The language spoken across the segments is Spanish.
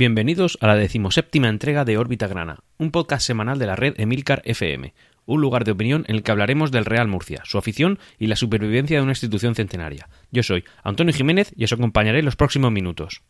Bienvenidos a la decimoséptima entrega de Órbita Grana, un podcast semanal de la red Emilcar FM, un lugar de opinión en el que hablaremos del Real Murcia, su afición y la supervivencia de una institución centenaria. Yo soy Antonio Jiménez y os acompañaré en los próximos minutos.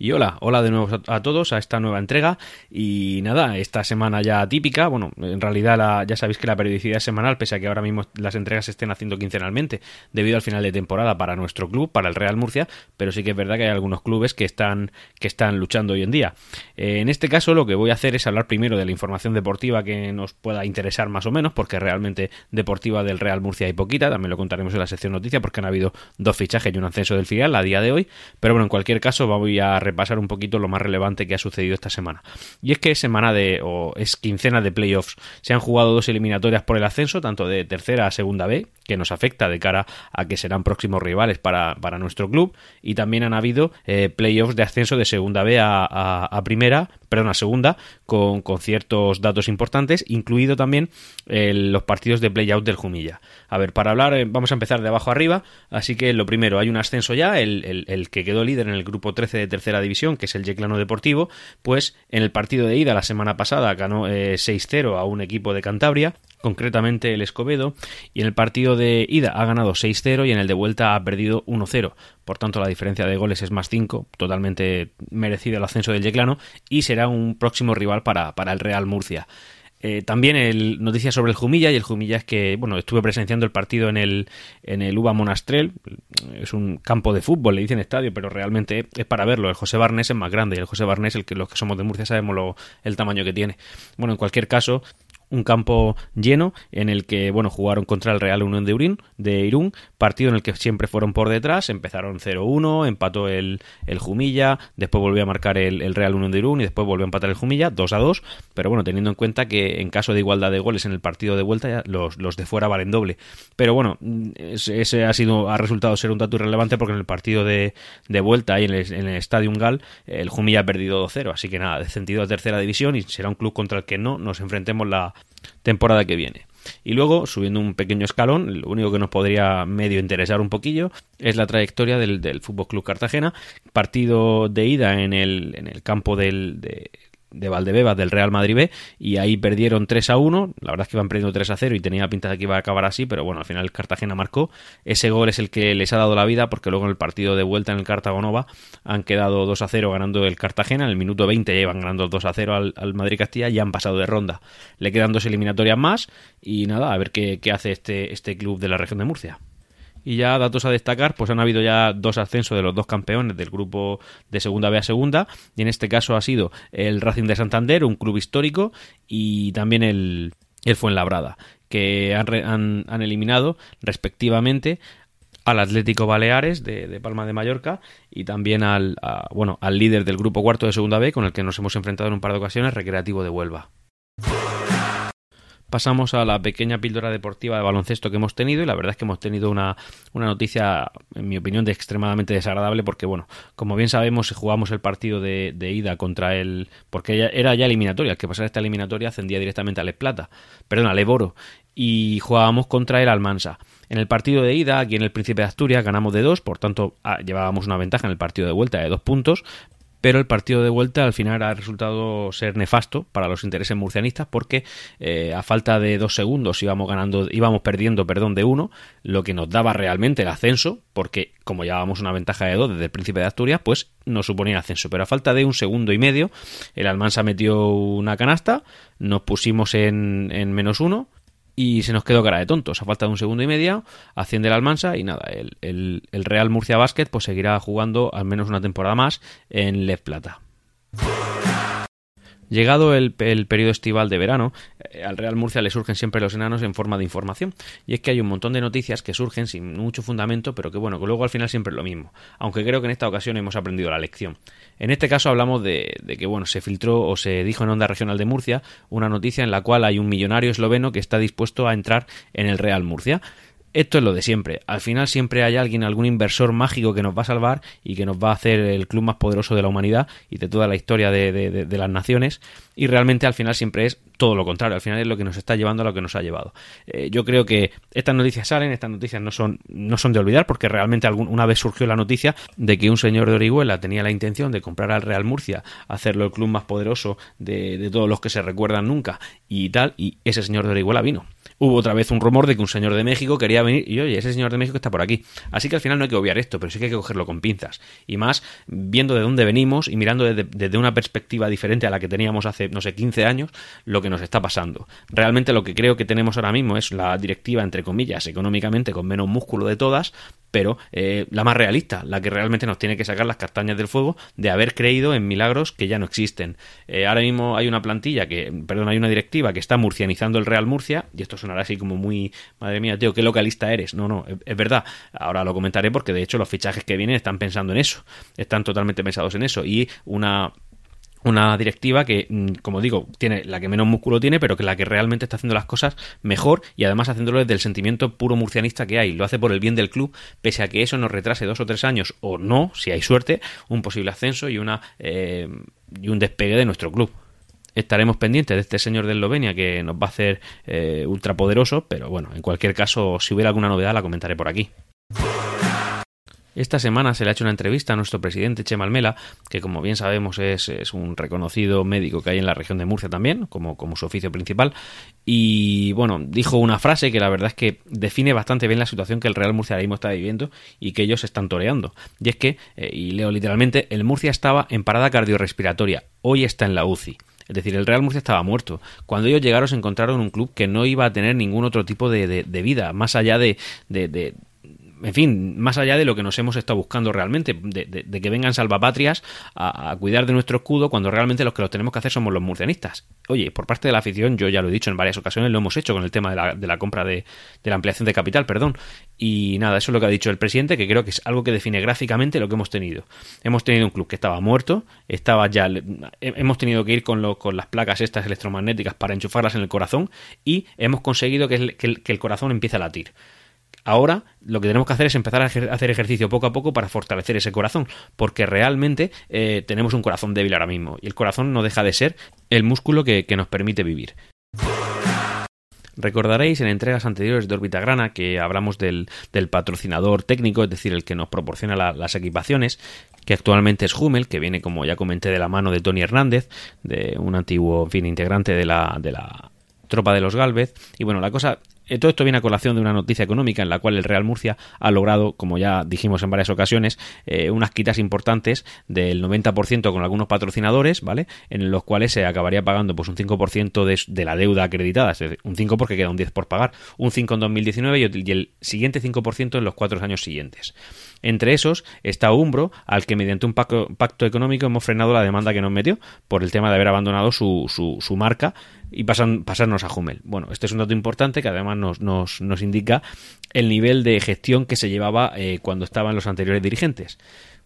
Y hola, hola de nuevo a todos a esta nueva entrega. Y nada, esta semana ya típica, bueno, en realidad ya sabéis que la periodicidad es semanal, pese a que ahora mismo las entregas se estén haciendo quincenalmente, debido al final de temporada para nuestro club, para el Real Murcia, pero sí que es verdad que hay algunos clubes que están, que están luchando hoy en día. Eh, en este caso, lo que voy a hacer es hablar primero de la información deportiva que nos pueda interesar más o menos, porque realmente deportiva del Real Murcia hay poquita, también lo contaremos en la sección noticias, porque han habido dos fichajes y un ascenso del filial a día de hoy, pero bueno, en cualquier caso voy a repasar un poquito lo más relevante que ha sucedido esta semana. Y es que es semana de, o es quincena de playoffs. Se han jugado dos eliminatorias por el ascenso, tanto de tercera a segunda B, que nos afecta de cara a que serán próximos rivales para, nuestro club, y también han habido eh, playoffs de ascenso de segunda B a, primera, perdón, a segunda, con, ciertos datos importantes, incluido también eh, los partidos de playout del Jumilla. A ver, para hablar, eh, vamos a empezar de abajo arriba, así que lo primero, hay un ascenso ya, el, el que quedó líder en el grupo 13 de tercera división, que es el Yeclano Deportivo, pues en el partido de ida la semana pasada ganó 6-0 eh, a un equipo de Cantabria, concretamente el Escobedo, y en el partido de ida ha ganado 6-0 y en el de vuelta ha perdido 1-0. Por tanto, la diferencia de goles es más 5, totalmente merecido el ascenso del Yeclano, y será un próximo rival para, para el Real Murcia. Eh, también el, noticias sobre el Jumilla, y el Jumilla es que, bueno, estuve presenciando el partido en el, en el UBA Monastrel, es un campo de fútbol, le dicen estadio, pero realmente es para verlo. El José Barnés es más grande, y el José Barnés, el que los que somos de Murcia sabemos lo, el tamaño que tiene. Bueno, en cualquier caso, un campo lleno en el que bueno jugaron contra el Real Unión de, Urín, de Irún, partido en el que siempre fueron por detrás, empezaron 0-1, empató el, el, Jumilla, después volvió a marcar el, Real Unión de Irún y después volvió a empatar el Jumilla 2-2, pero bueno, teniendo en cuenta que en caso de igualdad de goles en el partido de vuelta los, los de fuera valen doble. Pero bueno, ese ha sido ha resultado ser un dato irrelevante porque en el partido de, de vuelta y en el, en el Stadium Gal el Jumilla ha perdido 2-0, así que nada, descendido a tercera división y será un club contra el que no nos enfrentemos la temporada que viene. Y luego, subiendo un pequeño escalón, lo único que nos podría medio interesar un poquillo es la trayectoria del, del Fútbol Club Cartagena. Partido de ida en el, en el campo del, de, de Valdebebas del Real Madrid B y ahí perdieron 3 a 1, la verdad es que iban perdiendo 3 a 0 y tenía pinta de que iba a acabar así, pero bueno, al final Cartagena marcó, ese gol es el que les ha dado la vida porque luego en el partido de vuelta en el Cartagonova han quedado 2 a 0 ganando el Cartagena, en el minuto 20 ya iban ganando 2 a 0 al, al Madrid Castilla y han pasado de ronda, le quedan dos eliminatorias más y nada, a ver qué, qué hace este, este club de la región de Murcia. Y ya datos a destacar, pues han habido ya dos ascensos de los dos campeones del grupo de segunda B a segunda, y en este caso ha sido el Racing de Santander, un club histórico, y también el, el Fuenlabrada, que han, han, eliminado respectivamente al Atlético Baleares de, Palma de Mallorca y también al, bueno, al líder del grupo cuarto de segunda B con el que nos hemos enfrentado en un par de ocasiones, Recreativo de Huelva pasamos a la pequeña píldora deportiva de baloncesto que hemos tenido y la verdad es que hemos tenido una, una noticia, en mi opinión, de extremadamente desagradable porque, bueno, como bien sabemos, jugamos el partido de, ida contra el... porque era ya eliminatoria, el que pasara esta eliminatoria ascendía directamente al Plata, perdón, al Eboro, y jugábamos contra el Almansa. En el partido de ida, aquí en el Príncipe de Asturias, ganamos de dos, por tanto ah, llevábamos una ventaja en el partido de vuelta de dos puntos, pero el partido de vuelta al final ha resultado ser nefasto para los intereses murcianistas porque eh, a falta de dos segundos íbamos ganando, íbamos perdiendo, perdón, de uno, lo que nos daba realmente el ascenso, porque como llevábamos una ventaja de dos desde el Príncipe de Asturias, pues nos suponía ascenso. Pero a falta de un segundo y medio, el Almansa metió una canasta, nos pusimos en, en menos uno y se nos quedó cara de tontos. A falta de un segundo y medio, asciende el Almansa y nada, el, el, Real Murcia Basket pues seguirá jugando al menos una temporada más en Les Plata. Llegado el, periodo estival de verano, eh, al Real Murcia le surgen siempre los enanos en forma de información. Y es que hay un montón de noticias que surgen sin mucho fundamento, pero que bueno, que luego al final siempre es lo mismo. Aunque creo que en esta ocasión hemos aprendido la lección. En este caso hablamos de, de que bueno, se filtró o se dijo en Onda Regional de Murcia una noticia en la cual hay un millonario esloveno que está dispuesto a entrar en el Real Murcia esto es lo de siempre. Al final siempre hay alguien, algún inversor mágico que nos va a salvar y que nos va a hacer el club más poderoso de la humanidad y de toda la historia de, las naciones. Y realmente al final siempre es todo lo contrario, al final es lo que nos está llevando a lo que nos ha llevado. Eh, yo creo que estas noticias salen, estas noticias no son, no son de olvidar, porque realmente algún, una vez surgió la noticia de que un señor de Orihuela tenía la intención de comprar al Real Murcia, hacerlo el club más poderoso de, de todos los que se recuerdan nunca y tal, y ese señor de Orihuela vino hubo otra vez un rumor de que un señor de México quería venir y oye, ese señor de México está por aquí. Así que al final no hay que obviar esto, pero sí que hay que cogerlo con pinzas. Y más viendo de dónde venimos y mirando desde, una perspectiva diferente a la que teníamos hace, no sé, 15 años, lo que nos está pasando. Realmente lo que creo que tenemos ahora mismo es la directiva, entre comillas, económicamente con menos músculo de todas, pero eh, la más realista, la que realmente nos tiene que sacar las castañas del fuego de haber creído en milagros que ya no existen. Eh, ahora mismo hay una plantilla que, perdón, hay una directiva que está murcianizando el Real Murcia, y esto sonará así como muy, madre mía, tío, qué localista eres. No, no, es, verdad. Ahora lo comentaré porque de hecho los fichajes que vienen están pensando en eso, están totalmente pensados en eso. Y una una directiva que, mm, como digo, tiene la que menos músculo tiene, pero que la que realmente está haciendo las cosas mejor y además haciéndolo desde el sentimiento puro murcianista que hay. Lo hace por el bien del club, pese a que eso nos retrase dos o tres años o no, si hay suerte, un posible ascenso y una eh, y un despegue de nuestro club. Estaremos pendientes de este señor de Eslovenia que nos va a hacer eh, ultrapoderoso, pero bueno, en cualquier caso, si hubiera alguna novedad la comentaré por aquí. Esta semana se le ha hecho una entrevista a nuestro presidente Chema Almela, que como bien sabemos es, un reconocido médico que hay en la región de Murcia también, como, su oficio principal, y bueno, dijo una frase que la verdad es que define bastante bien la situación que el Real Murcia ahora mismo está viviendo y que ellos están toreando. Y es que, eh, y leo literalmente, el Murcia estaba en parada cardiorrespiratoria, hoy está en la UCI. Es decir, el Real Murcia estaba muerto. Cuando ellos llegaron se encontraron un club que no iba a tener ningún otro tipo de, de vida, más allá de, de, en fin, más allá de lo que nos hemos estado buscando realmente, de, que vengan salvapatrias a, cuidar de nuestro escudo cuando realmente los que lo tenemos que hacer somos los murcianistas. Oye, por parte de la afición, yo ya lo he dicho en varias ocasiones, lo hemos hecho con el tema de la, de la compra de, de la ampliación de capital, perdón. Y nada, eso es lo que ha dicho el presidente, que creo que es algo que define gráficamente lo que hemos tenido. Hemos tenido un club que estaba muerto, estaba ya, hemos tenido que ir con, lo, con las placas estas electromagnéticas para enchufarlas en el corazón y hemos conseguido que el corazón empiece a latir. Ahora lo que tenemos que hacer es empezar a hacer ejercicio poco a poco para fortalecer ese corazón, porque realmente eh, tenemos un corazón débil ahora mismo y el corazón no deja de ser el músculo que, nos permite vivir. Recordaréis en entregas anteriores de Órbita Grana que hablamos del, patrocinador técnico, es decir, el que nos proporciona las equipaciones, que actualmente es Hummel, que viene, como ya comenté, de la mano de Tony Hernández, de un antiguo fin, integrante de la, de la tropa de los Galvez. Y bueno, la cosa todo esto viene a colación de una noticia económica en la cual el Real Murcia ha logrado, como ya dijimos en varias ocasiones, eh, unas quitas importantes del 90% con algunos patrocinadores, ¿vale? En los cuales se acabaría pagando pues un 5% de, de, la deuda acreditada, es decir, un 5 porque queda un 10 por pagar, un 5 en 2019 y el siguiente 5% en los cuatro años siguientes. Entre esos está Umbro, al que mediante un pacto, económico hemos frenado la demanda que nos metió por el tema de haber abandonado su, marca y pasan, pasarnos a Hummel. Bueno, este es un dato importante que además nos, indica el nivel de gestión que se llevaba eh, cuando estaban los anteriores dirigentes.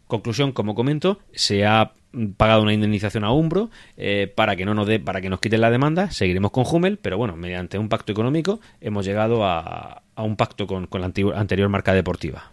Conclusión, como comento, se ha pagado una indemnización a Umbro eh, para que no nos dé, para que nos quiten la demanda. Seguiremos con Hummel, pero bueno, mediante un pacto económico hemos llegado a, un pacto con la anterior marca deportiva.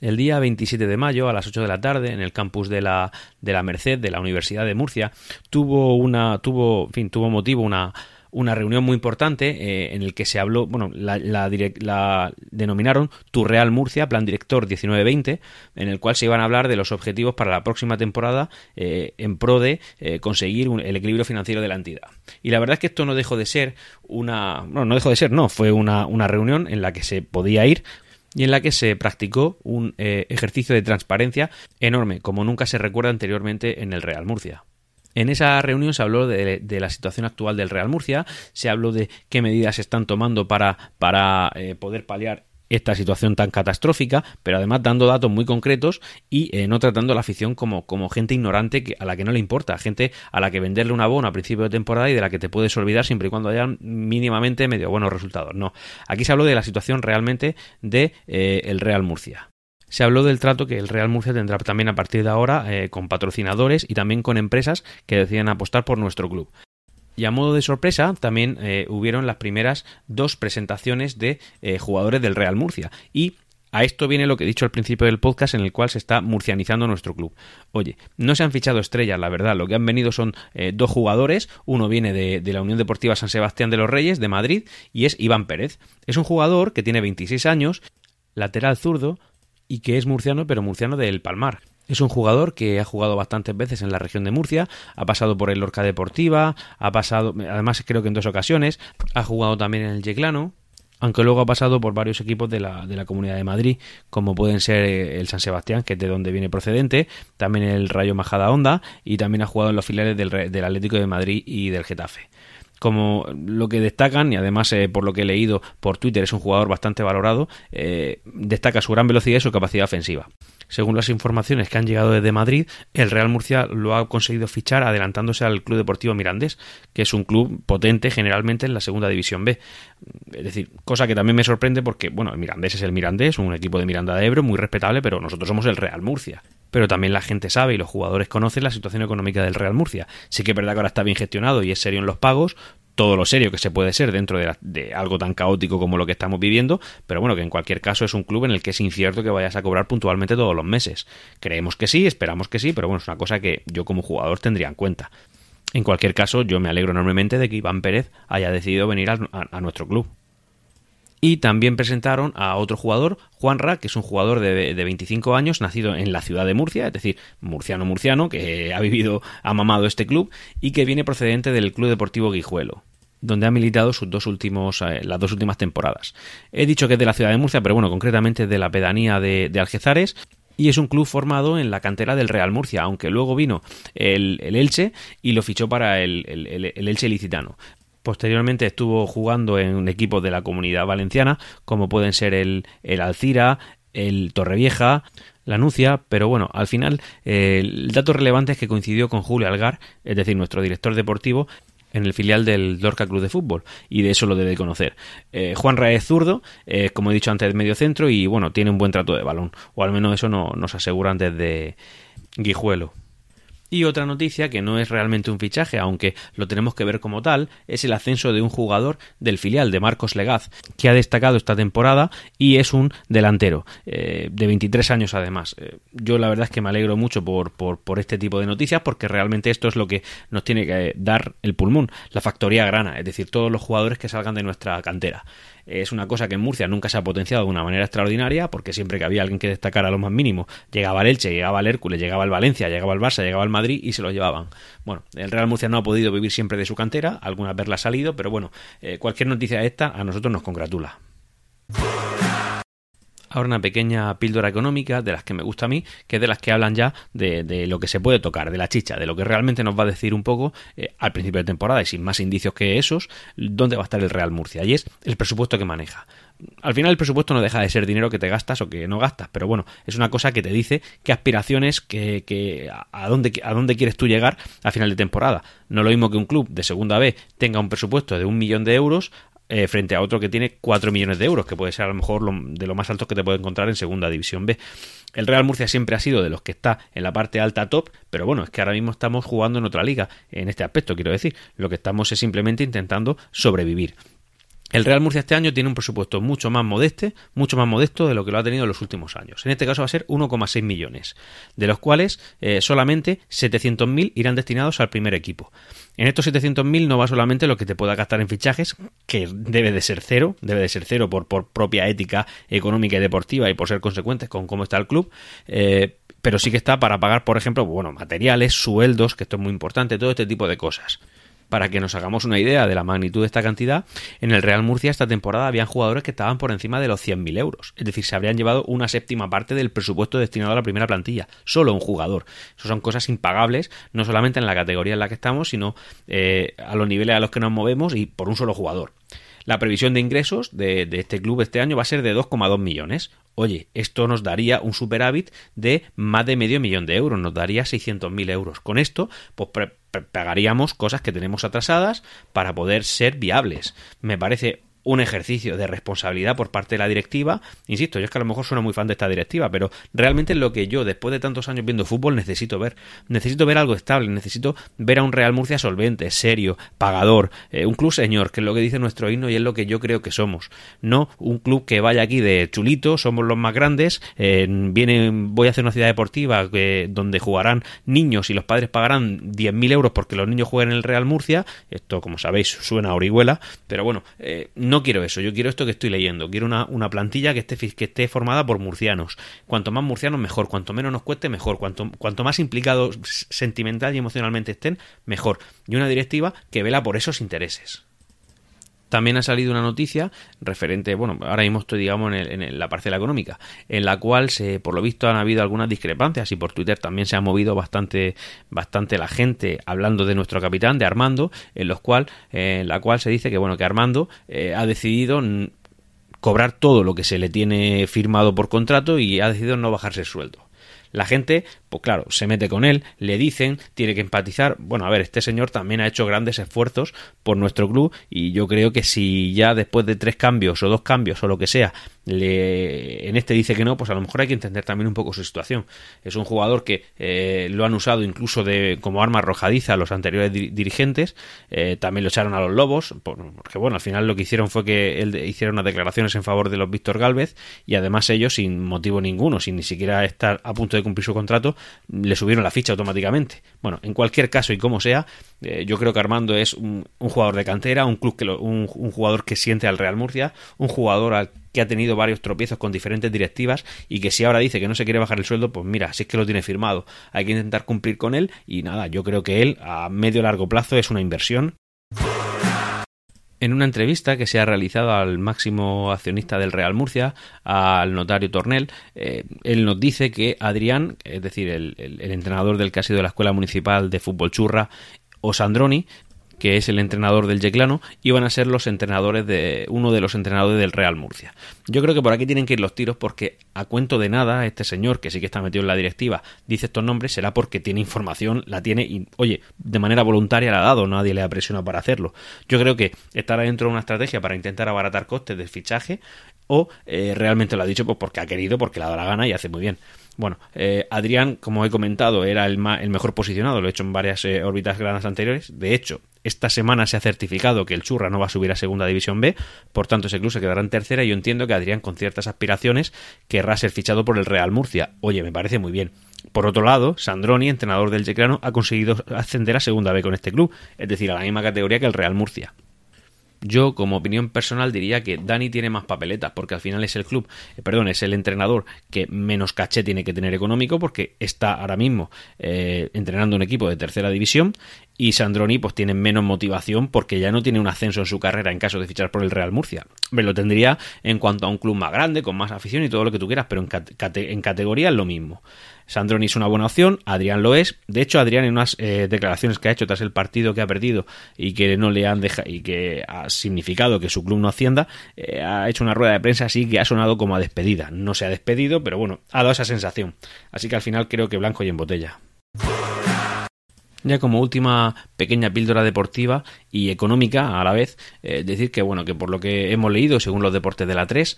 El día 27 de mayo a las 8 de la tarde en el campus de la, de la Merced de la Universidad de Murcia tuvo una tuvo fin tuvo motivo una una reunión muy importante eh, en el que se habló, bueno, la, la, la, denominaron Tu Real Murcia, Plan Director 1920, en el cual se iban a hablar de los objetivos para la próxima temporada eh, en pro de eh, conseguir un, el equilibrio financiero de la entidad. Y la verdad es que esto no dejó de ser una, no, no dejó de ser, no, fue una, una reunión en la que se podía ir y en la que se practicó un ejercicio de transparencia enorme, como nunca se recuerda anteriormente en el Real Murcia. En esa reunión se habló de, la situación actual del Real Murcia, se habló de qué medidas se están tomando para, para eh, poder paliar esta situación tan catastrófica, pero además dando datos muy concretos y eh, no tratando a la afición como, como gente ignorante que, a la que no le importa, gente a la que venderle un abono a principio de temporada y de la que te puedes olvidar siempre y cuando haya mínimamente medio buenos resultados. No, aquí se habló de la situación realmente de eh, el Real Murcia se habló del trato que el Real Murcia tendrá también a partir de ahora eh, con patrocinadores y también con empresas que deciden apostar por nuestro club. Y a modo de sorpresa, también eh, hubieron las primeras dos presentaciones de eh, jugadores del Real Murcia. Y A esto viene lo que he dicho al principio del podcast en el cual se está murcianizando nuestro club. Oye, no se han fichado estrellas, la verdad, lo que han venido son eh, dos jugadores, uno viene de, de, la Unión Deportiva San Sebastián de los Reyes, de Madrid, y es Iván Pérez. Es un jugador que tiene 26 años, lateral zurdo, y que es murciano, pero murciano del Palmar. Es un jugador que ha jugado bastantes veces en la región de Murcia, ha pasado por el Lorca Deportiva, ha pasado, además creo que en dos ocasiones, ha jugado también en el Yeclano, aunque luego ha pasado por varios equipos de la, de la Comunidad de Madrid, como pueden ser eh, el San Sebastián, que es de donde viene procedente, también el Rayo Majada Honda y también ha jugado en los filiales del, del Atlético de Madrid y del Getafe como lo que destacan, y además eh, por lo que he leído por Twitter es un jugador bastante valorado, eh, destaca su gran velocidad y su capacidad ofensiva. Según las informaciones que han llegado desde Madrid, el Real Murcia lo ha conseguido fichar adelantándose al Club Deportivo Mirandés, que es un club potente generalmente en la segunda división B. Es decir, cosa que también me sorprende porque, bueno, el Mirandés es el Mirandés, un equipo de Miranda de Ebro muy respetable, pero nosotros somos el Real Murcia pero también la gente sabe y los jugadores conocen la situación económica del Real Murcia. Sí que es verdad que ahora está bien gestionado y es serio en los pagos, todo lo serio que se puede ser dentro de, algo tan caótico como lo que estamos viviendo, pero bueno, que en cualquier caso es un club en el que es incierto que vayas a cobrar puntualmente todos los meses. Creemos que sí, esperamos que sí, pero bueno, es una cosa que yo como jugador tendría en cuenta. En cualquier caso, yo me alegro enormemente de que Iván Pérez haya decidido venir a nuestro club. Y también presentaron a otro jugador, Juanra, que es un jugador de, de, 25 años, nacido en la ciudad de Murcia, es decir, murciano-murciano, que ha vivido, ha mamado este club y que viene procedente del Club Deportivo Guijuelo donde ha militado sus dos últimos, eh, las dos últimas temporadas. He dicho que es de la ciudad de Murcia, pero bueno, concretamente de la pedanía de, de Algezares, y es un club formado en la cantera del Real Murcia, aunque luego vino el, el Elche y lo fichó para el, el, el, Elche licitano. Posteriormente estuvo jugando en equipos de la comunidad valenciana, como pueden ser el, el Alcira, el Torrevieja, la Nucia, pero bueno, al final eh, el dato relevante es que coincidió con Julio Algar, es decir, nuestro director deportivo, en el filial del Lorca Club de Fútbol y de eso lo debe conocer. Eh, Juan Raez zurdo, eh, como he dicho antes, medio centro y bueno, tiene un buen trato de balón, o al menos eso no, nos aseguran desde Guijuelo. Y otra noticia que no es realmente un fichaje, aunque lo tenemos que ver como tal, es el ascenso de un jugador del filial de Marcos Legaz, que ha destacado esta temporada y es un delantero, eh, de 23 años además. Eh, yo la verdad es que me alegro mucho por, por, por, este tipo de noticias porque realmente esto es lo que nos tiene que dar el pulmón, la factoría grana, es decir, todos los jugadores que salgan de nuestra cantera. Es una cosa que en Murcia nunca se ha potenciado de una manera extraordinaria, porque siempre que había alguien que destacara lo más mínimo, llegaba el Elche, llegaba el Hércules, llegaba el Valencia, llegaba el Barça, llegaba el Madrid y se lo llevaban. Bueno, el Real Murcia no ha podido vivir siempre de su cantera, alguna vez la ha salido, pero bueno, eh, cualquier noticia esta a nosotros nos congratula. Ahora una pequeña píldora económica de las que me gusta a mí, que es de las que hablan ya de, lo que se puede tocar, de la chicha, de lo que realmente nos va a decir un poco eh, al principio de temporada y sin más indicios que esos, dónde va a estar el Real Murcia. Y es el presupuesto que maneja. Al final el presupuesto no deja de ser dinero que te gastas o que no gastas, pero bueno, es una cosa que te dice qué aspiraciones, que, a, dónde, a dónde quieres tú llegar a final de temporada. No lo mismo que un club de segunda B tenga un presupuesto de un millón de euros eh, frente a otro que tiene 4 millones de euros, que puede ser a lo mejor de lo más alto que te puede encontrar en segunda división B. El Real Murcia siempre ha sido de los que está en la parte alta top, pero bueno, es que ahora mismo estamos jugando en otra liga en este aspecto, quiero decir. Lo que estamos es simplemente intentando sobrevivir. El Real Murcia este año tiene un presupuesto mucho más modesto, mucho más modesto de lo que lo ha tenido en los últimos años. En este caso va a ser 1,6 millones, de los cuales eh, solamente 700.000 irán destinados al primer equipo. En estos 700.000 no va solamente lo que te pueda gastar en fichajes, que debe de ser cero, debe de ser cero por, por propia ética económica y deportiva y por ser consecuentes con cómo está el club, eh, pero sí que está para pagar, por ejemplo, bueno, materiales, sueldos, que esto es muy importante, todo este tipo de cosas. Para que nos hagamos una idea de la magnitud de esta cantidad, en el Real Murcia esta temporada habían jugadores que estaban por encima de los 100.000 euros. Es decir, se habrían llevado una séptima parte del presupuesto destinado a la primera plantilla. Solo un jugador. Eso son cosas impagables, no solamente en la categoría en la que estamos, sino eh, a los niveles a los que nos movemos y por un solo jugador. La previsión de ingresos de, este club este año va a ser de 2,2 millones. Oye, esto nos daría un superávit de más de medio millón de euros, nos daría 600.000 euros. Con esto, pues pagaríamos cosas que tenemos atrasadas para poder ser viables. Me parece un ejercicio de responsabilidad por parte de la directiva. Insisto, yo es que a lo mejor suena muy fan de esta directiva, pero realmente es lo que yo, después de tantos años viendo fútbol, necesito ver. Necesito ver algo estable, necesito ver a un Real Murcia solvente, serio, pagador, eh, un club señor, que es lo que dice nuestro himno y es lo que yo creo que somos. No un club que vaya aquí de chulito, somos los más grandes, eh, viene, voy a hacer una ciudad deportiva donde jugarán niños y los padres pagarán 10.000 euros porque los niños jueguen en el Real Murcia. Esto, como sabéis, suena a orihuela, pero bueno, eh, no quiero eso, yo quiero esto que estoy leyendo. Quiero una, plantilla que esté, que esté formada por murcianos. Cuanto más murcianos, mejor. Cuanto menos nos cueste, mejor. Cuanto, cuanto más implicados sentimental y emocionalmente estén, mejor. Y una directiva que vela por esos intereses. También ha salido una noticia referente, bueno, ahora mismo estoy, digamos, en, la parcela económica, en la cual, se, por lo visto, han habido algunas discrepancias y por Twitter también se ha movido bastante, bastante la gente hablando de nuestro capitán, de Armando, en, los cual, en la cual se dice que, bueno, que Armando eh, ha decidido cobrar todo lo que se le tiene firmado por contrato y ha decidido no bajarse el sueldo. La gente, pues claro, se mete con él, le dicen, tiene que empatizar. Bueno, a ver, este señor también ha hecho grandes esfuerzos por nuestro club y yo creo que si ya después de tres cambios o dos cambios o lo que sea, le, en este dice que no, pues a lo mejor hay que entender también un poco su situación. Es un jugador que eh, lo han usado incluso de, como arma arrojadiza a los anteriores dirigentes, eh, también lo echaron a los lobos, porque bueno, al final lo que hicieron fue que él hicieron unas declaraciones en favor de los Víctor Galvez y además ellos sin motivo ninguno, sin ni siquiera estar a punto de cumplir su contrato, le subieron la ficha automáticamente. Bueno, en cualquier caso y como sea, eh, yo creo que Armando es un, jugador de cantera, un club que un, jugador que siente al Real Murcia, un jugador que ha tenido varios tropiezos con diferentes directivas y que si ahora dice que no se quiere bajar el sueldo, pues mira, si es que lo tiene firmado, hay que intentar cumplir con él y nada, yo creo que él a medio largo plazo es una inversión en una entrevista que se ha realizado al máximo accionista del Real Murcia, al notario Tornel, eh, él nos dice que Adrián, es decir, el, entrenador del que ha sido de la Escuela Municipal de Fútbol Churra, o Sandroni, que es el entrenador del Yeclano, iban a ser los entrenadores de uno de los entrenadores del Real Murcia. Yo creo que por aquí tienen que ir los tiros porque a cuento de nada este señor que sí que está metido en la directiva dice estos nombres será porque tiene información, la tiene y oye, de manera voluntaria la ha dado, nadie le ha presionado para hacerlo. Yo creo que estará dentro de una estrategia para intentar abaratar costes del fichaje o eh, realmente lo ha dicho pues porque ha querido, porque le ha dado la gana y hace muy bien. Bueno, eh, Adrián, como he comentado, era el, el, mejor posicionado, lo he hecho en varias eh, órbitas grandes anteriores. De hecho, esta semana se ha certificado que el Churra no va a subir a Segunda División B, por tanto ese club se quedará en tercera y yo entiendo que Adrián con ciertas aspiraciones querrá ser fichado por el Real Murcia. Oye, me parece muy bien. Por otro lado, Sandroni, entrenador del Yeclano, ha conseguido ascender a Segunda B con este club, es decir, a la misma categoría que el Real Murcia. Yo, como opinión personal, diría que Dani tiene más papeletas, porque al final es el club, eh, perdón, es el entrenador que menos caché tiene que tener económico, porque está ahora mismo eh, entrenando un equipo de tercera división, y Sandroni pues tiene menos motivación porque ya no tiene un ascenso en su carrera en caso de fichar por el Real Murcia. Me lo tendría en cuanto a un club más grande, con más afición y todo lo que tú quieras, pero en, categoría es lo mismo. Sandroni es una buena opción, Adrián lo es. De hecho, Adrián en unas eh, declaraciones que ha hecho tras el partido que ha perdido y que no le han dejado y que ha significado que su club no ascienda, eh, ha hecho una rueda de prensa así que ha sonado como a despedida. No se ha despedido, pero bueno, ha dado esa sensación. Así que al final creo que blanco y en botella. Ya como última pequeña píldora deportiva y económica a la vez, eh, decir que bueno, que por lo que hemos leído, según los deportes de la 3,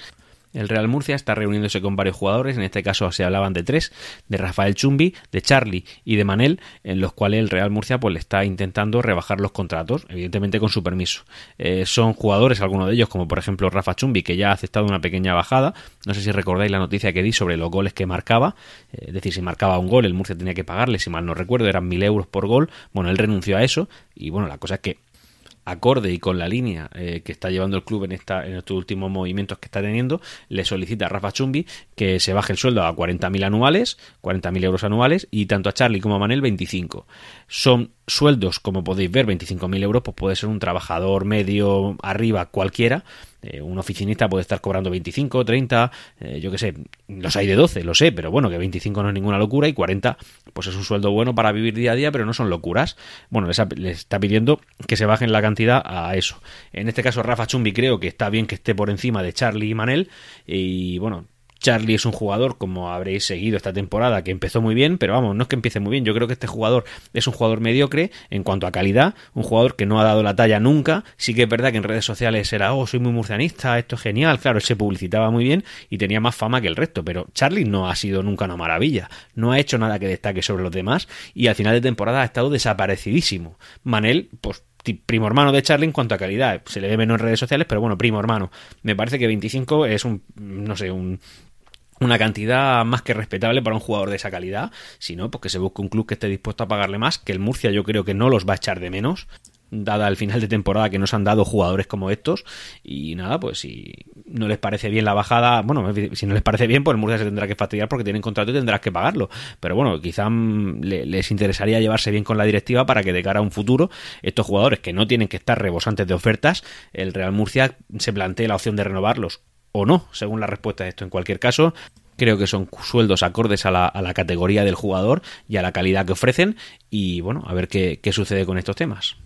el Real Murcia está reuniéndose con varios jugadores, en este caso se hablaban de tres, de Rafael Chumbi, de Charlie y de Manel, en los cuales el Real Murcia pues le está intentando rebajar los contratos, evidentemente con su permiso. Eh, son jugadores, algunos de ellos, como por ejemplo Rafa Chumbi, que ya ha aceptado una pequeña bajada, no sé si recordáis la noticia que di sobre los goles que marcaba, eh, es decir, si marcaba un gol el Murcia tenía que pagarle, si mal no recuerdo, eran mil euros por gol, bueno, él renunció a eso. Y bueno, la cosa es que acorde y con la línea eh, que está llevando el club en, esta, en estos últimos movimientos que está teniendo, le solicita a Rafa Chumbi que se baje el sueldo a 40.000 anuales, 40.000 euros anuales, y tanto a Charlie como a Manel 25. Son sueldos, como podéis ver, 25.000 euros, pues puede ser un trabajador medio arriba cualquiera, eh, un oficinista puede estar cobrando 25, 30, eh, yo qué sé, los hay de 12, lo sé, pero bueno, que 25 no es ninguna locura y 40 pues es un sueldo bueno para vivir día a día, pero no son locuras. Bueno, les, está pidiendo que se bajen la cantidad a eso. En este caso, Rafa Chumbi creo que está bien que esté por encima de Charlie y Manel y bueno, Charlie es un jugador, como habréis seguido esta temporada, que empezó muy bien, pero vamos, no es que empiece muy bien. Yo creo que este jugador es un jugador mediocre en cuanto a calidad, un jugador que no ha dado la talla nunca. Sí que es verdad que en redes sociales era, oh, soy muy murcianista, esto es genial. Claro, él se publicitaba muy bien y tenía más fama que el resto, pero Charlie no ha sido nunca una maravilla. No ha hecho nada que destaque sobre los demás y al final de temporada ha estado desaparecidísimo. Manel, pues primo hermano de Charlie en cuanto a calidad. Se le ve menos en redes sociales, pero bueno, primo hermano. Me parece que 25 es un, no sé, un, una cantidad más que respetable para un jugador de esa calidad, si no, pues que se busque un club que esté dispuesto a pagarle más, que el Murcia yo creo que no los va a echar de menos, dada el final de temporada que nos han dado jugadores como estos, y nada, pues si no les parece bien la bajada, bueno, si no les parece bien, pues el Murcia se tendrá que fastidiar porque tienen contrato y tendrás que pagarlo, pero bueno, quizá les interesaría llevarse bien con la directiva para que de cara a un futuro, estos jugadores que no tienen que estar rebosantes de ofertas, el Real Murcia se plantee la opción de renovarlos o no, según la respuesta de esto. En cualquier caso, creo que son sueldos acordes a la, a la categoría del jugador y a la calidad que ofrecen y bueno, a ver qué, qué sucede con estos temas.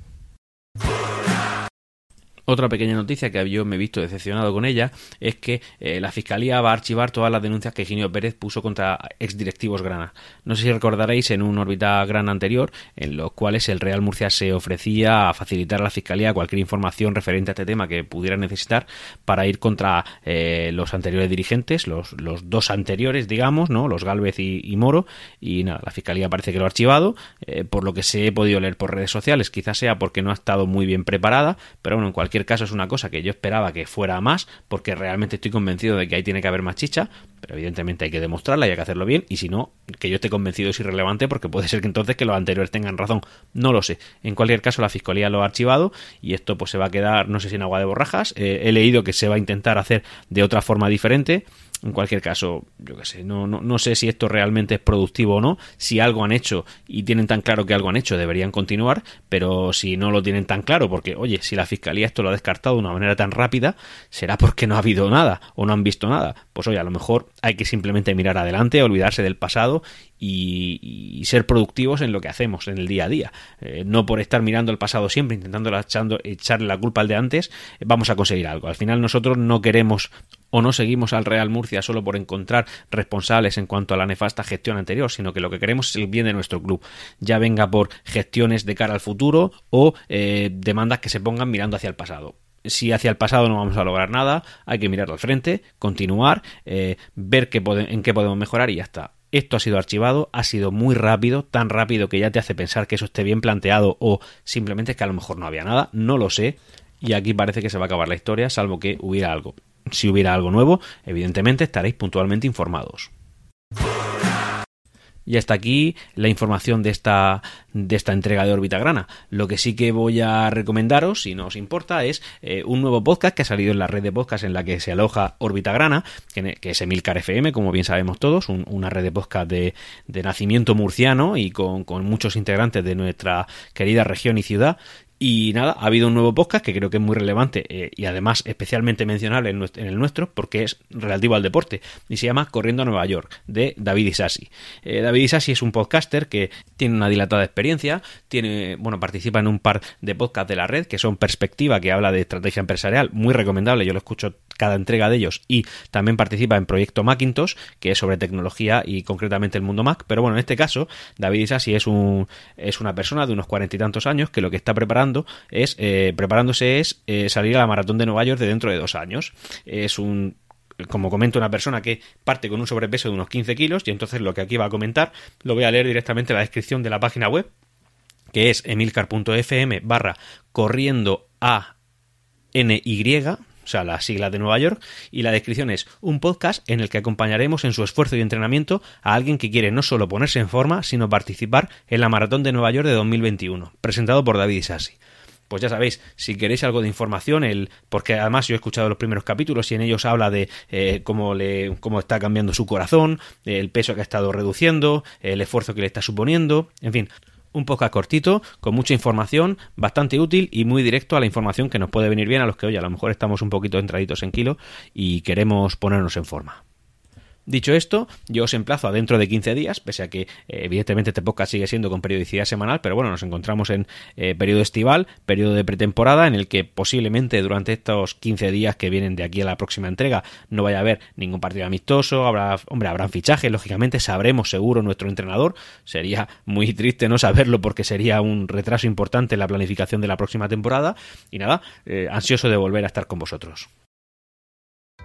Otra pequeña noticia que yo me he visto decepcionado con ella es que eh, la Fiscalía va a archivar todas las denuncias que Ginio Pérez puso contra exdirectivos Grana. No sé si recordaréis en un órbita Grana anterior, en los cuales el Real Murcia se ofrecía a facilitar a la Fiscalía cualquier información referente a este tema que pudiera necesitar para ir contra eh, los anteriores dirigentes, los, dos anteriores, digamos, ¿no? los Galvez y, Moro. Y nada, la Fiscalía parece que lo ha archivado, eh, por lo que se he podido leer por redes sociales. Quizás sea porque no ha estado muy bien preparada, pero bueno, en cualquier caso es una cosa que yo esperaba que fuera más, porque realmente estoy convencido de que ahí tiene que haber más chicha, pero evidentemente hay que demostrarla y hay que hacerlo bien, y si no, que yo esté convencido es irrelevante porque puede ser que entonces que los anteriores tengan razón, no lo sé. En cualquier caso, la Fiscalía lo ha archivado y esto pues se va a quedar, no sé si en agua de borrajas, eh, he leído que se va a intentar hacer de otra forma diferente, en cualquier caso, yo qué sé, no, no, no, sé si esto realmente es productivo o no. Si algo han hecho y tienen tan claro que algo han hecho, deberían continuar, pero si no lo tienen tan claro, porque, oye, si la fiscalía esto lo ha descartado de una manera tan rápida, será porque no ha habido nada o no han visto nada. Pues oye, a lo mejor hay que simplemente mirar adelante, olvidarse del pasado y, ser productivos en lo que hacemos en el día a día. Eh, no por estar mirando el pasado siempre, intentando echarle la culpa al de antes, vamos a conseguir algo. Al final nosotros no queremos o no seguimos al Real Murcia solo por encontrar responsables en cuanto a la nefasta gestión anterior, sino que lo que queremos es el bien de nuestro club, ya venga por gestiones de cara al futuro o eh, demandas que se pongan mirando hacia el pasado si hacia el pasado no vamos a lograr nada, hay que mirar al frente, continuar, eh, ver qué en qué podemos mejorar y ya está. Esto ha sido archivado, ha sido muy rápido, tan rápido que ya te hace pensar que eso esté bien planteado o simplemente que a lo mejor no había nada, no lo sé. Y aquí parece que se va a acabar la historia, salvo que hubiera algo. Si hubiera algo nuevo, evidentemente estaréis puntualmente informados. Y hasta aquí la información de esta, de esta entrega de órbita grana. Lo que sí que voy a recomendaros, si no os importa, es eh, un nuevo podcast que ha salido en la red de podcast en la que se aloja órbita grana, que, es Emilcar FM, como bien sabemos todos, una red de podcast de, nacimiento murciano y con, muchos integrantes de nuestra querida región y ciudad. Y nada, ha habido un nuevo podcast que creo que es muy relevante eh, y además especialmente mencionable en, el nuestro porque es relativo al deporte y se llama Corriendo a Nueva York de David Isasi. Eh, David Isasi es un podcaster que tiene una dilatada experiencia, tiene, bueno, participa en un par de podcasts de la red que son Perspectiva, que habla de estrategia empresarial, muy recomendable, yo lo escucho cada entrega de ellos y también participa en Proyecto Macintosh, que es sobre tecnología y concretamente el mundo Mac, pero bueno, en este caso David Isasi es, un, es una persona de unos cuarenta y tantos años que lo que está preparando es, eh, preparándose es eh, salir a la maratón de Nueva York de dentro de dos años. Es un como comento, una persona que parte con un sobrepeso de unos 15 kilos y entonces lo que aquí va a comentar lo voy a leer directamente en la descripción de la página web que es emilcar.fm barra corriendo a ny o sea, la sigla de Nueva York, y la descripción es un podcast en el que acompañaremos en su esfuerzo y entrenamiento a alguien que quiere no solo ponerse en forma, sino participar en la Maratón de Nueva York de 2021, presentado por David Isasi. Pues ya sabéis, si queréis algo de información, el, porque además yo he escuchado los primeros capítulos y en ellos habla de eh, cómo, le, cómo está cambiando su corazón, el peso que ha estado reduciendo, el esfuerzo que le está suponiendo, en fin, un poco cortito, con mucha información, bastante útil y muy directo a la información que nos puede venir bien a los que hoy a lo mejor estamos un poquito entraditos en kilo y queremos ponernos en forma. Dicho esto, yo os emplazo a dentro de 15 días, pese a que eh, evidentemente este podcast sigue siendo con periodicidad semanal, pero bueno, nos encontramos en eh, periodo estival, periodo de pretemporada, en el que posiblemente durante estos 15 días que vienen de aquí a la próxima entrega no vaya a haber ningún partido amistoso, habrá, hombre, habrán fichajes, lógicamente sabremos seguro nuestro entrenador, sería muy triste no saberlo porque sería un retraso importante en la planificación de la próxima temporada, y nada, eh, ansioso de volver a estar con vosotros.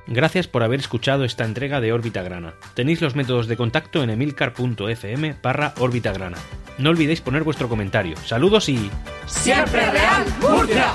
Gracias por haber escuchado esta entrega de Órbita Grana. Tenéis los métodos de contacto en emilcar.fm barra Órbita Grana. No olvidéis poner vuestro comentario. Saludos y... ¡Siempre Real Murcia!